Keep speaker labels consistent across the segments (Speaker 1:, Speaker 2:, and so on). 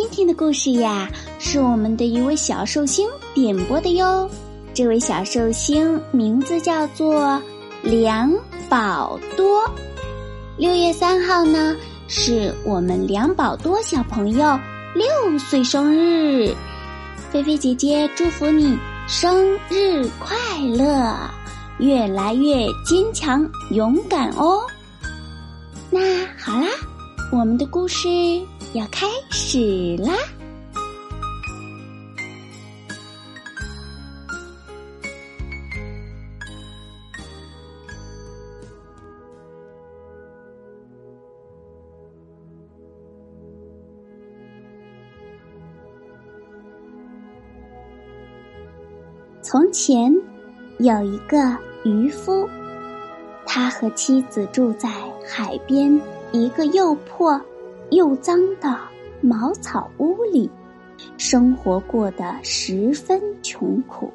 Speaker 1: 今天的故事呀，是我们的一位小寿星点播的哟。这位小寿星名字叫做梁宝多。六月三号呢，是我们梁宝多小朋友六岁生日。菲菲姐姐祝福你生日快乐，越来越坚强勇敢哦。那好啦，我们的故事。要开始啦！从前有一个渔夫，他和妻子住在海边一个又破。又脏的茅草屋里，生活过得十分穷苦。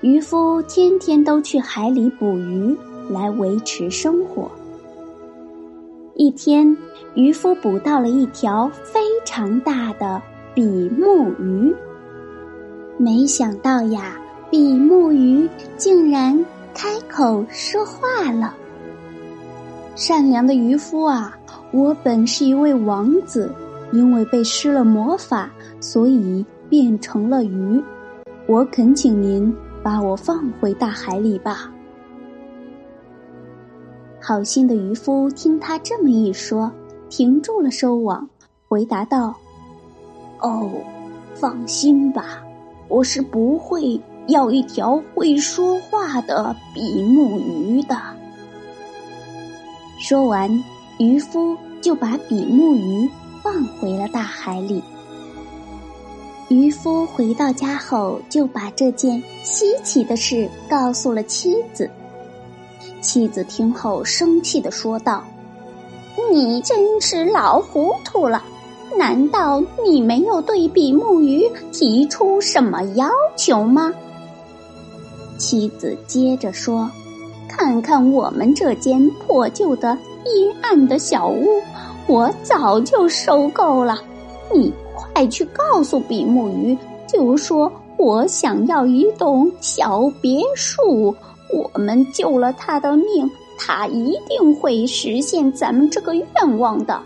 Speaker 1: 渔夫天天都去海里捕鱼来维持生活。一天，渔夫捕到了一条非常大的比目鱼。没想到呀，比目鱼竟然开口说话了。善良的渔夫啊！我本是一位王子，因为被施了魔法，所以变成了鱼。我恳请您把我放回大海里吧。好心的渔夫听他这么一说，停住了收网，回答道：“哦，放心吧，我是不会要一条会说话的比目鱼的。”说完，渔夫。就把比目鱼放回了大海里。渔夫回到家后，就把这件稀奇的事告诉了妻子。妻子听后生气的说道：“你真是老糊涂了！难道你没有对比目鱼提出什么要求吗？”妻子接着说：“看看我们这间破旧的。”阴暗的小屋，我早就收够了。你快去告诉比目鱼，就说我想要一栋小别墅。我们救了他的命，他一定会实现咱们这个愿望的。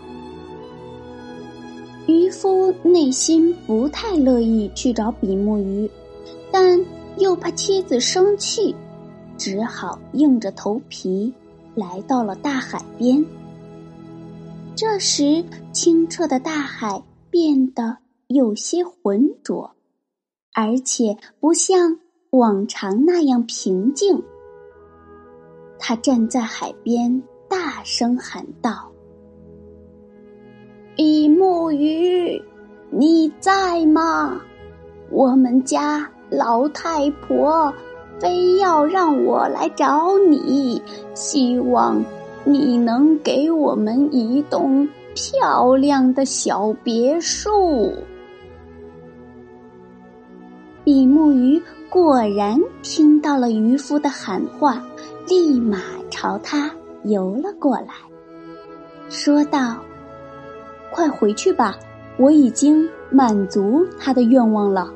Speaker 1: 渔夫内心不太乐意去找比目鱼，但又怕妻子生气，只好硬着头皮。来到了大海边。这时，清澈的大海变得有些浑浊，而且不像往常那样平静。他站在海边，大声喊道：“比目鱼，你在吗？我们家老太婆。”非要让我来找你，希望你能给我们一栋漂亮的小别墅。比目鱼果然听到了渔夫的喊话，立马朝他游了过来，说道：“快回去吧，我已经满足他的愿望了。”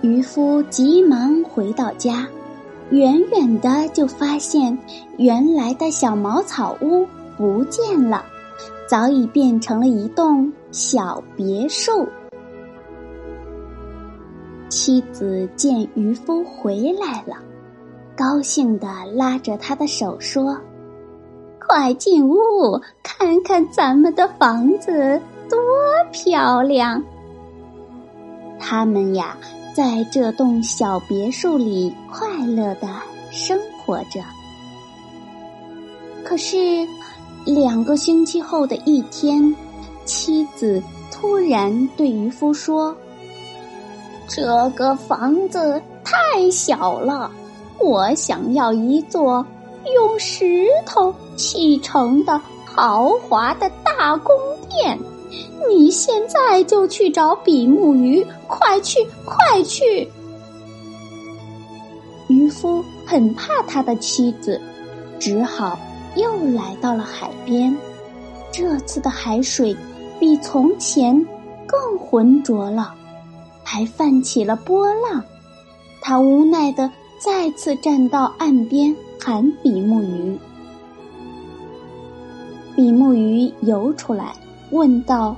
Speaker 1: 渔夫急忙回到家，远远的就发现原来的小茅草屋不见了，早已变成了一栋小别墅。妻子见渔夫回来了，高兴的拉着他的手说：“快进屋看看咱们的房子多漂亮。”他们呀。在这栋小别墅里，快乐的生活着。可是，两个星期后的一天，妻子突然对渔夫说：“这个房子太小了，我想要一座用石头砌成的豪华的大宫殿。你现在就去找比目鱼，快去，快去！”渔夫很怕他的妻子，只好又来到了海边。这次的海水比从前更浑浊了，还泛起了波浪。他无奈的再次站到岸边，喊比目鱼。比目鱼游出来，问道：“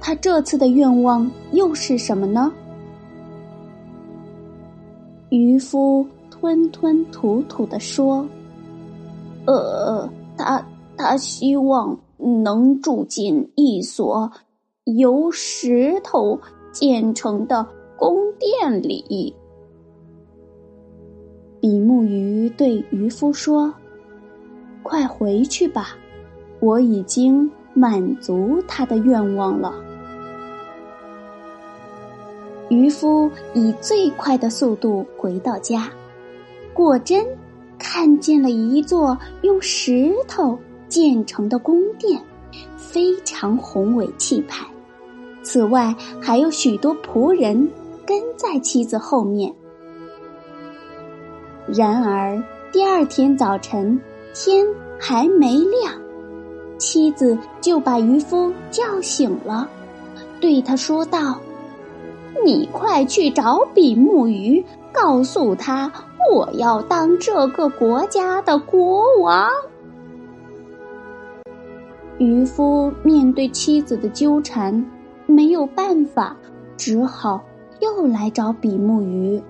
Speaker 1: 他这次的愿望又是什么呢？”渔夫吞吞吐吐的说：“呃，他。”他希望能住进一所由石头建成的宫殿里。比目鱼对渔夫说：“快回去吧，我已经满足他的愿望了。”渔夫以最快的速度回到家，果真看见了一座用石头。建成的宫殿非常宏伟气派，此外还有许多仆人跟在妻子后面。然而第二天早晨天还没亮，妻子就把渔夫叫醒了，对他说道：“你快去找比目鱼，告诉他我要当这个国家的国王。”渔夫面对妻子的纠缠，没有办法，只好又来找比目鱼。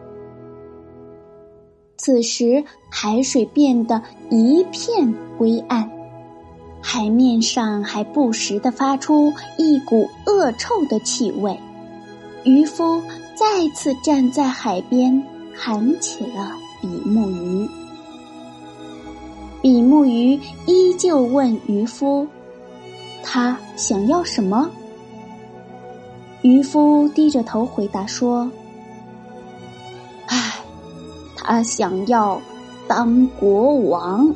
Speaker 1: 此时海水变得一片灰暗，海面上还不时的发出一股恶臭的气味。渔夫再次站在海边，喊起了比目鱼。比目鱼依旧问渔夫。他想要什么？渔夫低着头回答说：“唉，他想要当国王。”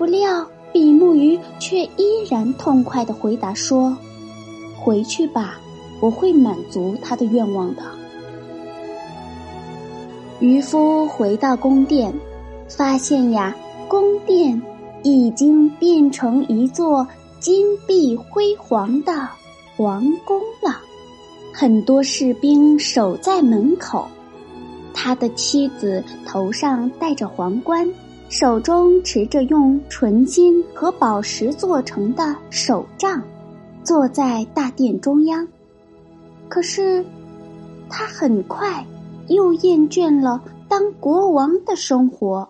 Speaker 1: 不料比目鱼却依然痛快的回答说：“回去吧，我会满足他的愿望的。”渔夫回到宫殿，发现呀，宫殿。已经变成一座金碧辉煌的皇宫了，很多士兵守在门口。他的妻子头上戴着皇冠，手中持着用纯金和宝石做成的手杖，坐在大殿中央。可是，他很快又厌倦了当国王的生活。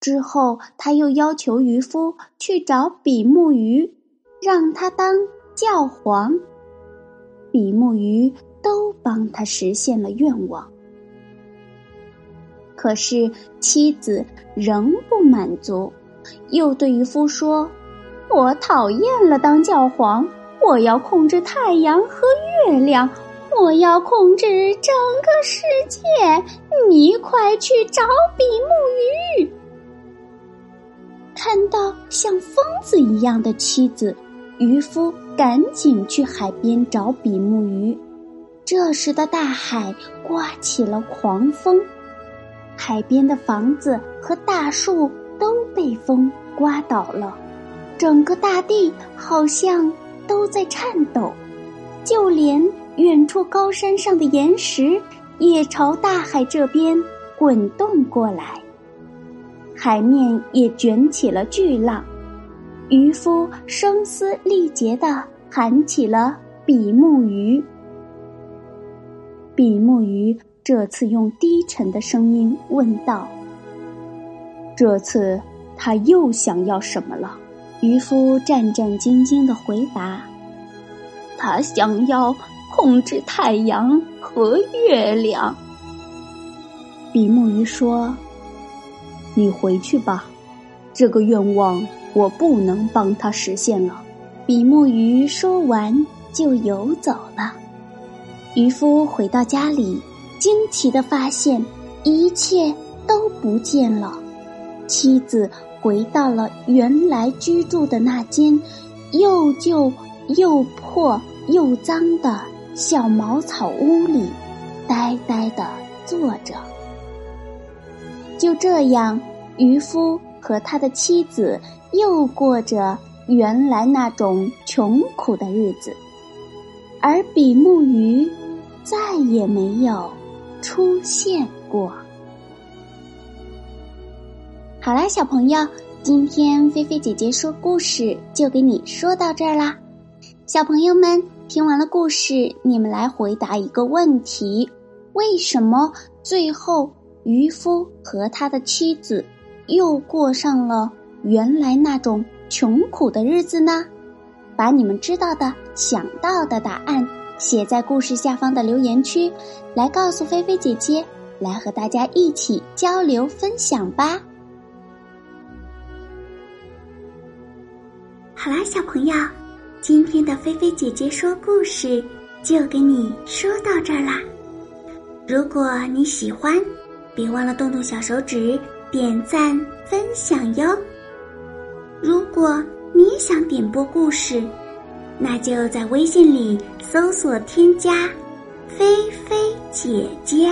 Speaker 1: 之后，他又要求渔夫去找比目鱼，让他当教皇。比目鱼都帮他实现了愿望。可是妻子仍不满足，又对渔夫说：“我讨厌了当教皇，我要控制太阳和月亮，我要控制整个世界。你快去找比目鱼。”看到像疯子一样的妻子，渔夫赶紧去海边找比目鱼。这时的大海刮起了狂风，海边的房子和大树都被风刮倒了，整个大地好像都在颤抖，就连远处高山上的岩石也朝大海这边滚动过来。海面也卷起了巨浪，渔夫声嘶力竭的喊起了比目鱼。比目鱼这次用低沉的声音问道：“这次他又想要什么了？”渔夫战战兢兢的回答：“他想要控制太阳和月亮。”比目鱼说。你回去吧，这个愿望我不能帮他实现了，比目鱼说完就游走了。渔夫回到家里，惊奇的发现一切都不见了。妻子回到了原来居住的那间又旧又破又脏的小茅草屋里，呆呆的坐着。就这样，渔夫和他的妻子又过着原来那种穷苦的日子，而比目鱼再也没有出现过。好啦，小朋友，今天菲菲姐姐说故事就给你说到这儿啦。小朋友们听完了故事，你们来回答一个问题：为什么最后渔夫和他的妻子又过上了原来那种穷苦的日子呢？把你们知道的、想到的答案写在故事下方的留言区，来告诉菲菲姐姐，来和大家一起交流分享吧。
Speaker 2: 好啦，小朋友，今天的菲菲姐姐说故事就给你说到这儿啦。如果你喜欢，别忘了动动小手指点赞分享哟。如果你也想点播故事，那就在微信里搜索添加“菲菲姐姐”。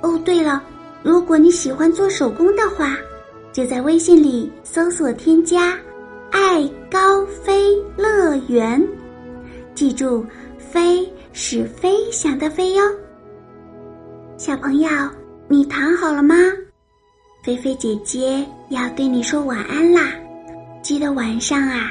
Speaker 2: 哦，对了，如果你喜欢做手工的话，就在微信里搜索添加。爱高飞乐园，记住，飞是飞翔的飞哟。小朋友，你躺好了吗？菲菲姐姐要对你说晚安啦！记得晚上啊，